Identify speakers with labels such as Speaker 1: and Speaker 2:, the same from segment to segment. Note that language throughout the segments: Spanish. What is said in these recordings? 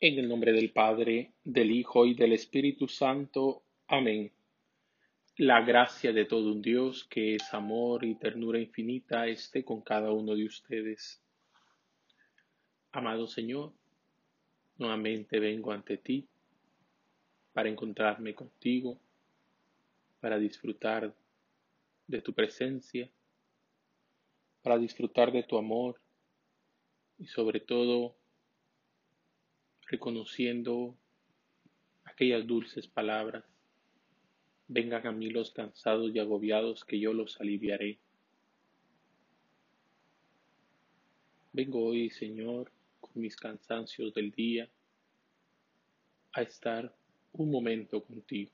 Speaker 1: En el nombre del Padre, del Hijo y del Espíritu Santo. Amén. La gracia de todo un Dios, que es amor y ternura infinita, esté con cada uno de ustedes. Amado Señor, nuevamente vengo ante ti para encontrarme contigo, para disfrutar de tu presencia, para disfrutar de tu amor y sobre todo reconociendo aquellas dulces palabras. Vengan a mí los cansados y agobiados, que yo los aliviaré. Vengo hoy, Señor, con mis cansancios del día, a estar un momento contigo,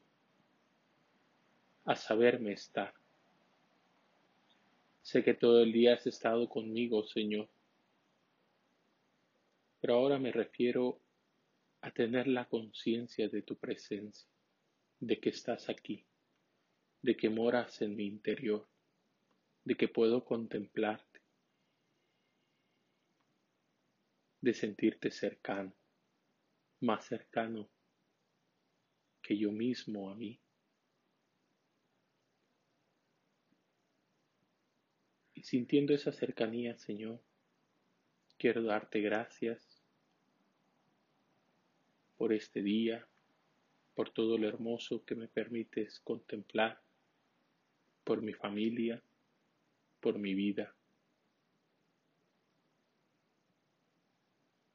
Speaker 1: a saberme estar. Sé que todo el día has estado conmigo, Señor, pero ahora me refiero a tener la conciencia de tu presencia, de que estás aquí, de que moras en mi interior, de que puedo contemplarte, de sentirte cercano, más cercano que yo mismo a mí. Y sintiendo esa cercanía, Señor, quiero darte gracias por este día, por todo lo hermoso que me permites contemplar, por mi familia, por mi vida,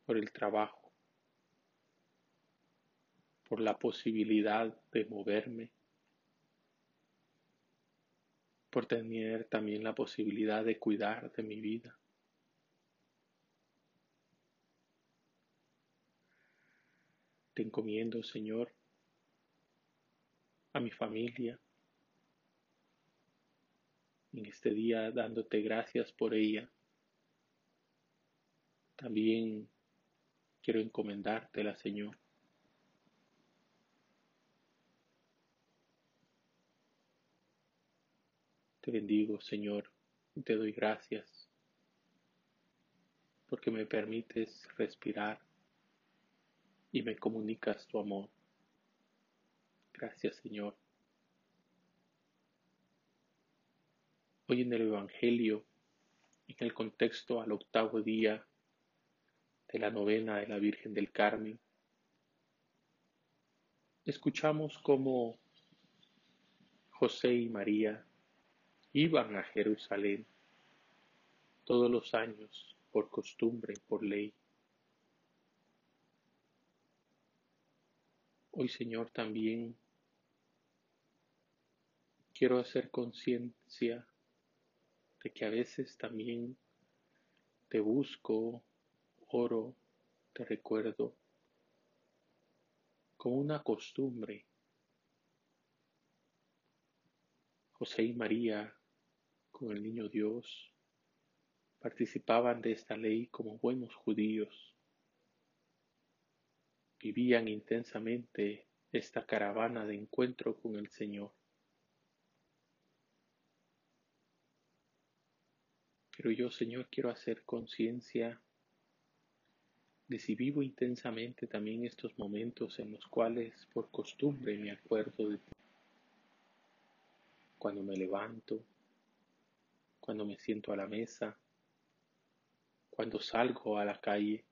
Speaker 1: por el trabajo, por la posibilidad de moverme, por tener también la posibilidad de cuidar de mi vida. Encomiendo, Señor, a mi familia, en este día dándote gracias por ella. También quiero encomendártela, Señor. Te bendigo, Señor, y te doy gracias porque me permites respirar y me comunicas tu amor. Gracias Señor. Hoy en el Evangelio, en el contexto al octavo día de la novena de la Virgen del Carmen, escuchamos cómo José y María iban a Jerusalén todos los años por costumbre, por ley. Hoy, Señor, también quiero hacer conciencia de que a veces también te busco, oro, te recuerdo, como una costumbre. José y María, con el niño Dios, participaban de esta ley como buenos judíos vivían intensamente esta caravana de encuentro con el Señor. Pero yo, Señor, quiero hacer conciencia de si vivo intensamente también estos momentos en los cuales por costumbre me acuerdo de ti. Cuando me levanto, cuando me siento a la mesa, cuando salgo a la calle,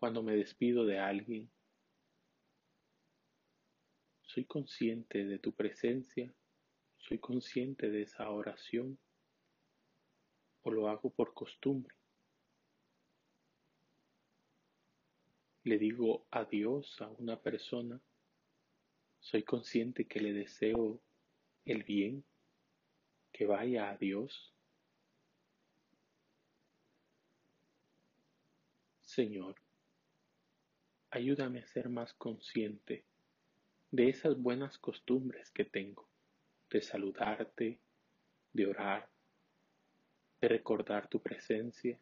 Speaker 1: cuando me despido de alguien. Soy consciente de tu presencia, soy consciente de esa oración o lo hago por costumbre. Le digo adiós a una persona, soy consciente que le deseo el bien, que vaya a Dios. Señor, ayúdame a ser más consciente de esas buenas costumbres que tengo, de saludarte, de orar, de recordar tu presencia,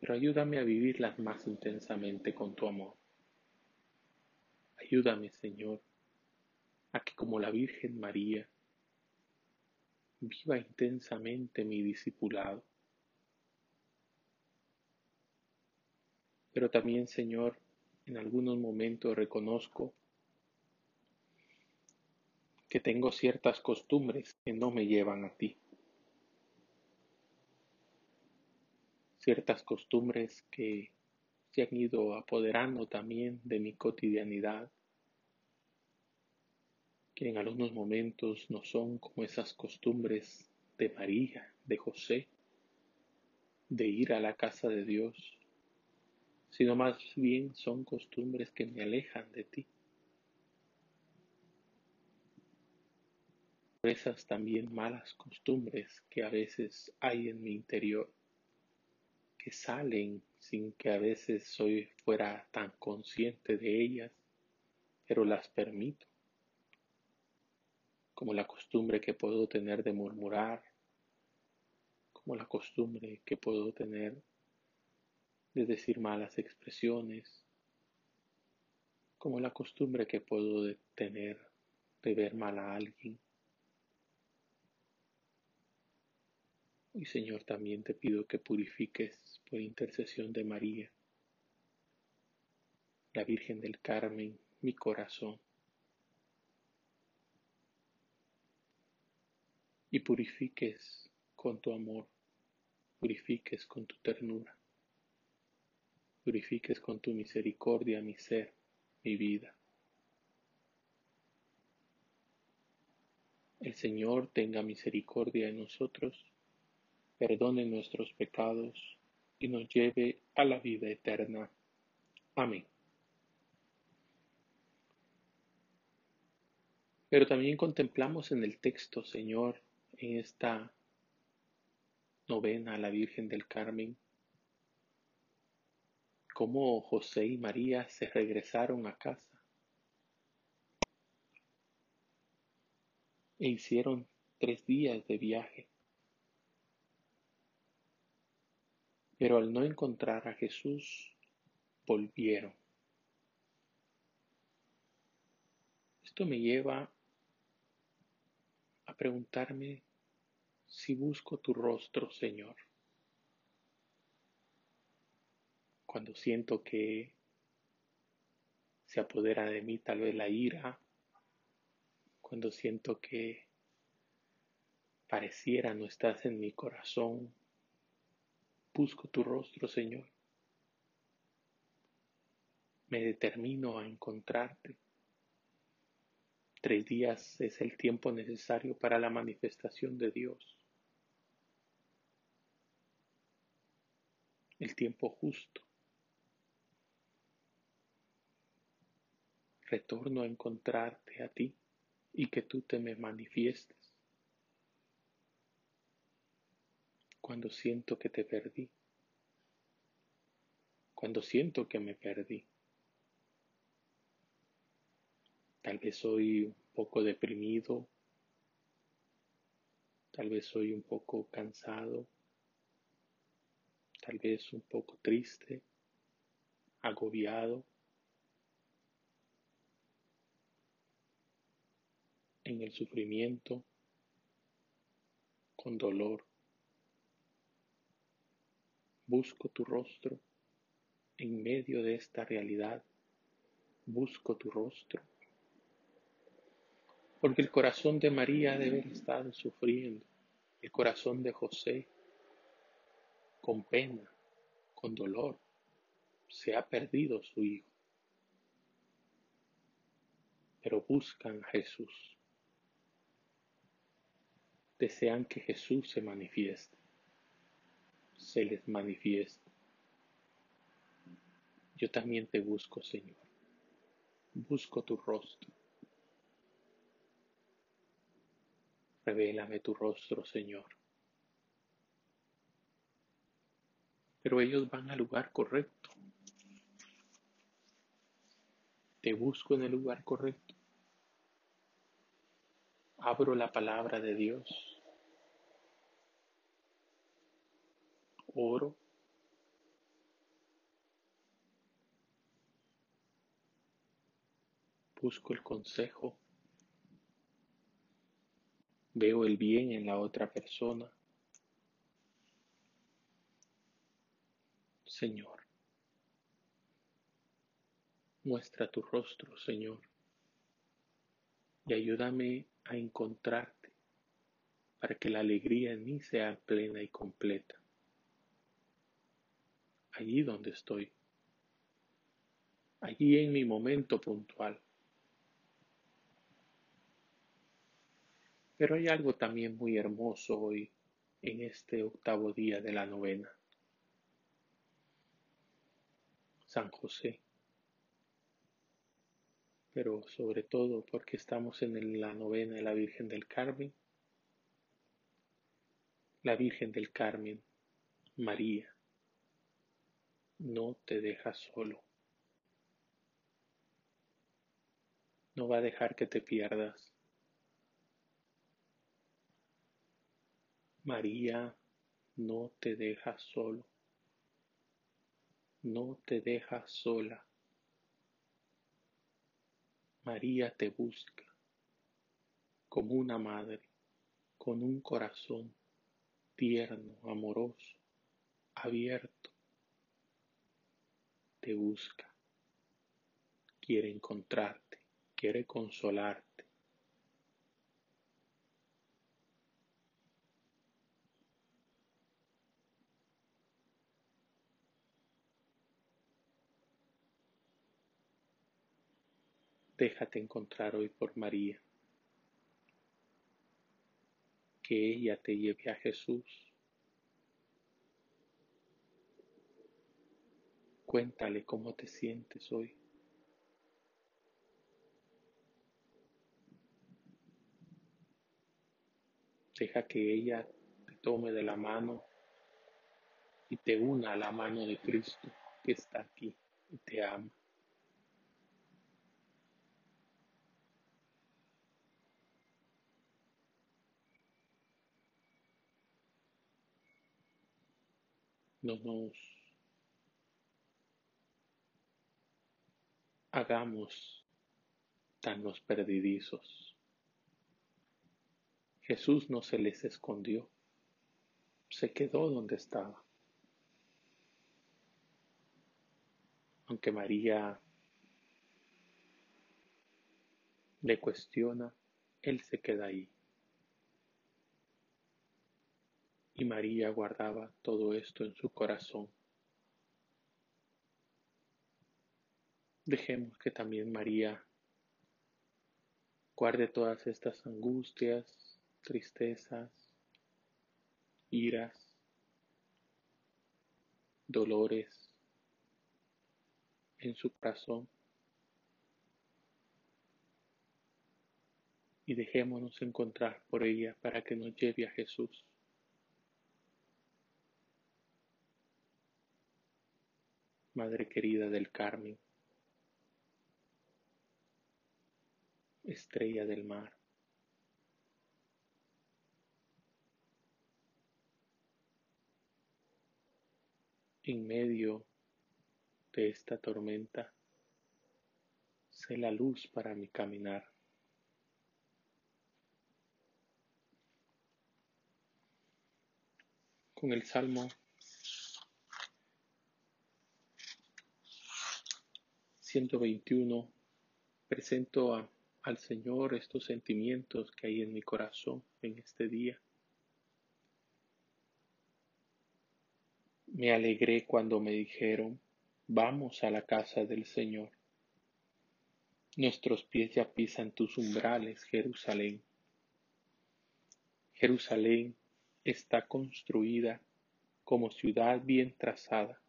Speaker 1: pero ayúdame a vivirlas más intensamente con tu amor. Ayúdame, Señor, a que como la Virgen María, viva intensamente mi discipulado Pero también, Señor, en algunos momentos reconozco que tengo ciertas costumbres que no me llevan a ti. Ciertas costumbres que se han ido apoderando también de mi cotidianidad, que en algunos momentos no son como esas costumbres de María, de José, de ir a la casa de Dios, sino más bien son costumbres que me alejan de ti. Esas también malas costumbres que a veces hay en mi interior, que salen sin que a veces soy fuera tan consciente de ellas, pero las permito, como la costumbre que puedo tener de murmurar, como la costumbre que puedo tener de decir malas expresiones, como la costumbre que puedo tener de ver mal a alguien. Y Señor, también te pido que purifiques por intercesión de María, la Virgen del Carmen, mi corazón. Y purifiques con tu amor, purifiques con tu ternura, purifiques con tu misericordia mi ser, mi vida. El Señor tenga misericordia de nosotros perdone nuestros pecados y nos lleve a la vida eterna. Amén. Pero también contemplamos en el texto, Señor, en esta novena a la Virgen del Carmen, cómo José y María se regresaron a casa e hicieron tres días de viaje. Pero al no encontrar a Jesús, volvieron. Esto me lleva a preguntarme si busco tu rostro, Señor. Cuando siento que se apodera de mí tal vez la ira, cuando siento que pareciera no estás en mi corazón, Busco tu rostro, Señor. Me determino a encontrarte. Tres días es el tiempo necesario para la manifestación de Dios. El tiempo justo. Retorno a encontrarte a ti y que tú te me manifiestes. cuando siento que te perdí, cuando siento que me perdí. Tal vez soy un poco deprimido, tal vez soy un poco cansado, tal vez un poco triste, agobiado. En el sufrimiento, con dolor. Busco tu rostro en medio de esta realidad. Busco tu rostro. Porque el corazón de María debe estar sufriendo. El corazón de José con pena, con dolor. Se ha perdido su hijo. Pero buscan a Jesús. Desean que Jesús se manifieste se les manifiesta. Yo también te busco, Señor. Busco tu rostro. Revélame tu rostro, Señor. Pero ellos van al lugar correcto. Te busco en el lugar correcto. Abro la palabra de Dios oro. Busco el consejo. Veo el bien en la otra persona. Señor, Muestra tu rostro, Señor, y ayúdame a encontrarte para que la alegría en mí sea plena y completa. Allí donde estoy, allí en mi momento puntual. Pero hay algo también muy hermoso hoy en este octavo día de la novena. San José. Pero sobre todo porque estamos en la novena de la Virgen del Carmen. La Virgen del Carmen, María, no te deja solo. No va a dejar que te pierdas. María no te deja solo no te deja sola. María te busca como una madre, con un corazón tierno, amoroso, abierto. Te busca, quiere encontrarte, quiere consolarte. Déjate encontrar hoy por María. Que ella te lleve a Jesús. Cuéntale cómo te sientes hoy. Deja que ella te tome de la mano y te una a la mano de Cristo que está aquí y te ama. no nos hagamos tan los perdidizos. Jesús no se les escondió, se quedó donde estaba. Aunque María le cuestiona, Él se queda ahí. y María guardaba todo esto en su corazón. Dejemos que también María guarde todas estas angustias, tristezas, iras, dolores en su corazón y dejémonos encontrar por ella para que nos lleve a Jesús. Madre querida del Carmen, estrella del mar. En medio de esta tormenta, sé la luz para mi caminar. Con el Salmo 121 presento al Señor estos sentimientos que hay en mi corazón en este día. Me alegré cuando me dijeron, vamos a la casa del Señor. Nuestros pies ya pisan tus umbrales, Jerusalén. Jerusalén está construida como ciudad bien trazada.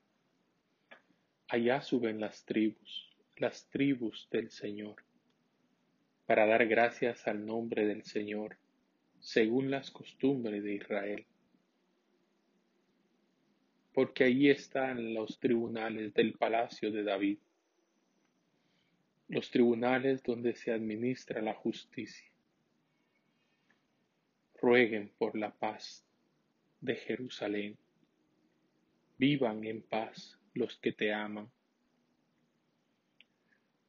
Speaker 1: Allá suben las tribus las tribus del Señor, para dar gracias al nombre del Señor, según las costumbres de Israel. Porque allí están los tribunales del palacio de David, los tribunales donde se administra la justicia. Rueguen por la paz de Jerusalén. Vivan en paz los que te aman.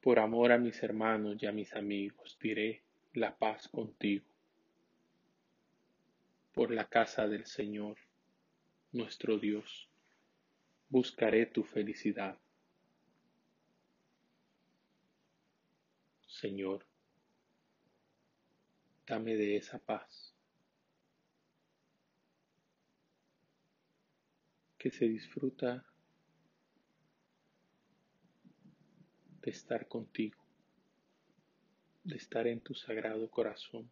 Speaker 1: Por amor a mis hermanos y a mis amigos diré la paz contigo. Por la casa del Señor, nuestro Dios, buscaré tu felicidad. Señor, dame de esa paz que se disfruta de estar contigo, de estar en tu sagrado corazón,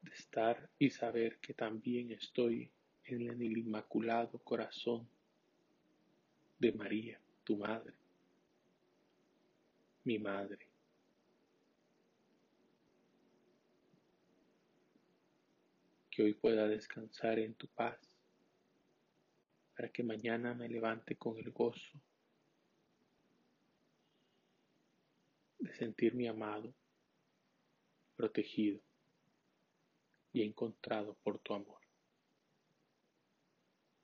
Speaker 1: de estar y saber que también estoy en el inmaculado corazón de María, tu madre, mi madre. Que hoy pueda descansar en tu paz, para que mañana me levante con el gozo de sentirme amado, protegido y encontrado por tu amor.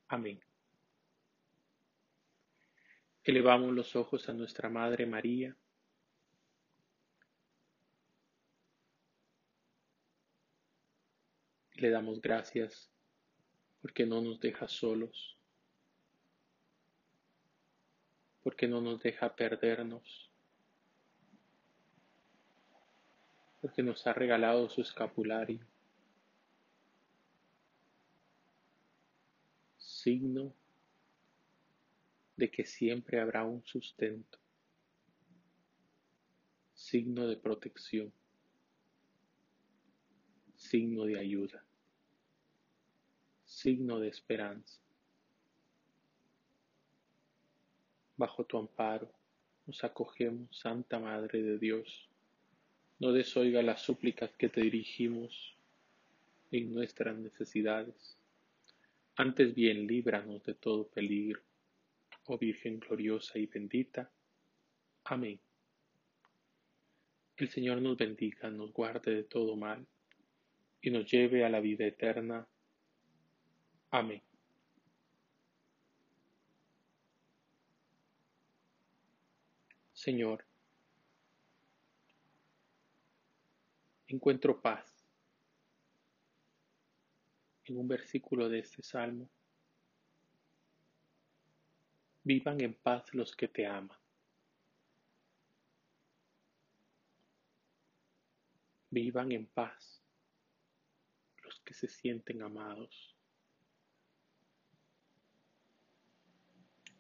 Speaker 1: Amén. Elevamos los ojos a nuestra Madre María. Y le damos gracias porque no nos deja solos, porque no nos deja perdernos, porque nos ha regalado su escapulario, signo de que siempre habrá un sustento, signo de protección, signo de ayuda, signo de esperanza. Bajo tu amparo nos acogemos, Santa Madre de Dios. No desoiga las súplicas que te dirigimos en nuestras necesidades. Antes bien, líbranos de todo peligro oh Virgen gloriosa y bendita. Amén. El Señor nos bendiga, nos guarde de todo mal y nos lleve a la vida eterna. Amén. Señor, encuentro paz en un versículo de este salmo Vivan en paz los que te aman. Vivan en paz los que se sienten amados.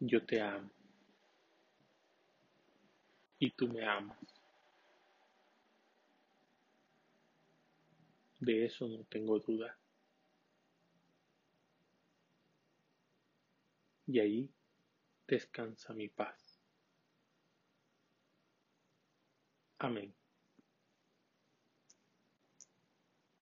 Speaker 1: Yo te amo y tú me amas. De eso no tengo duda. Y ahí descansa mi paz. Amén.